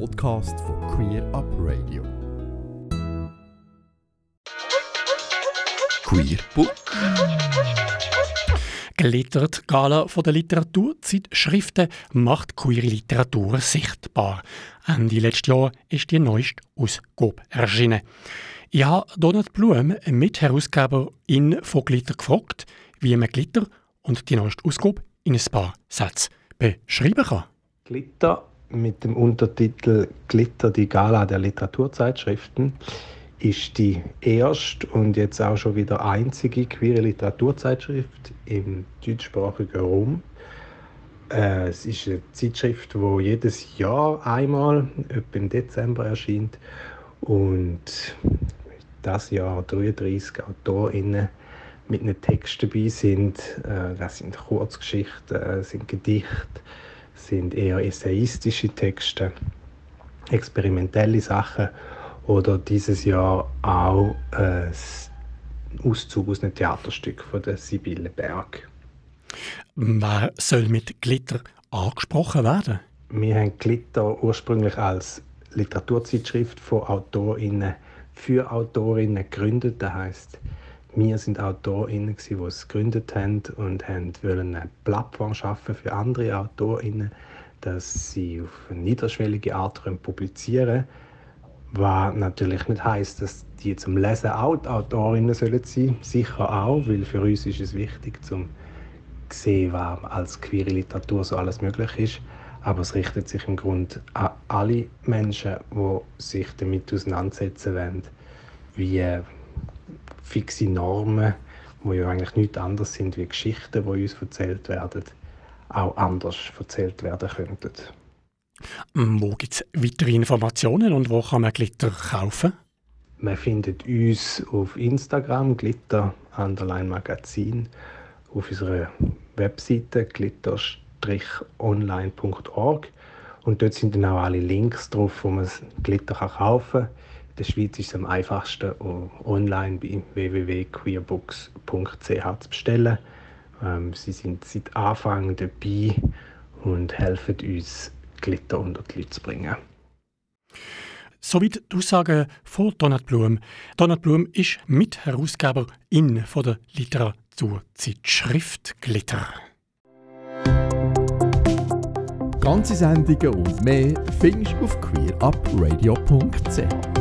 Podcast von Queer Up Radio. Queer Book. Glittert Gala von der Literaturzeitschriften macht queere Literatur sichtbar. Ende letzten Jahr ist die neueste Ausgabe erschienen. Ich habe Donald Blum, Mitherausgeberin von Glitter, gefragt, wie man Glitter und die neueste Ausgabe in ein paar Sätzen beschreiben kann. Glitter mit dem Untertitel Glitter, die Gala der Literaturzeitschriften ist die erste und jetzt auch schon wieder einzige queere Literaturzeitschrift im deutschsprachigen Raum. Äh, es ist eine Zeitschrift, die jedes Jahr einmal, etwa im Dezember erscheint und das Jahr 33 AutorInnen mit einem Text dabei sind. Äh, das sind Kurzgeschichten, äh, sind Gedichte, sind eher essayistische Texte, experimentelle Sachen oder dieses Jahr auch ein Auszug aus einem Theaterstück von der Sibylle Berg. Wer soll mit Glitter angesprochen werden? Wir haben Glitter ursprünglich als Literaturzeitschrift von AutorInnen für AutorInnen gegründet. Das heißt, wir sind AutorInnen, die es gegründet haben und haben eine Plattform schaffen für andere AutorInnen, dass sie auf eine niederschwellige Art publizieren können. Was natürlich nicht heisst, dass die zum Lesen auch Autorinnen sollen Sicher auch, weil für uns ist es wichtig, zum sehen, was als queere Literatur so alles möglich ist. Aber es richtet sich im Grunde an alle Menschen, die sich damit auseinandersetzen wollen, wie fixe Normen, die ja eigentlich nichts anderes sind wie Geschichten, die uns erzählt werden, auch anders erzählt werden könnten. Wo gibt es weitere Informationen und wo kann man Glitter kaufen? Man findet uns auf Instagram, Glitter Underline Magazin, auf unserer Webseite glitter-online.org und dort sind dann auch alle Links drauf, wo man Glitter kaufen kann der Schweiz ist es am einfachsten, online bei www.queerbooks.ch zu bestellen. Ähm, sie sind seit Anfang dabei und helfen uns, Glitter unter die Leute zu bringen. Soweit die Aussagen von Donat Blum. Donat Blum ist Mitherausgeberin von der Literaturzeitschrift Glitter. Ganze Sendungen und mehr findest du auf queerupradio.ch.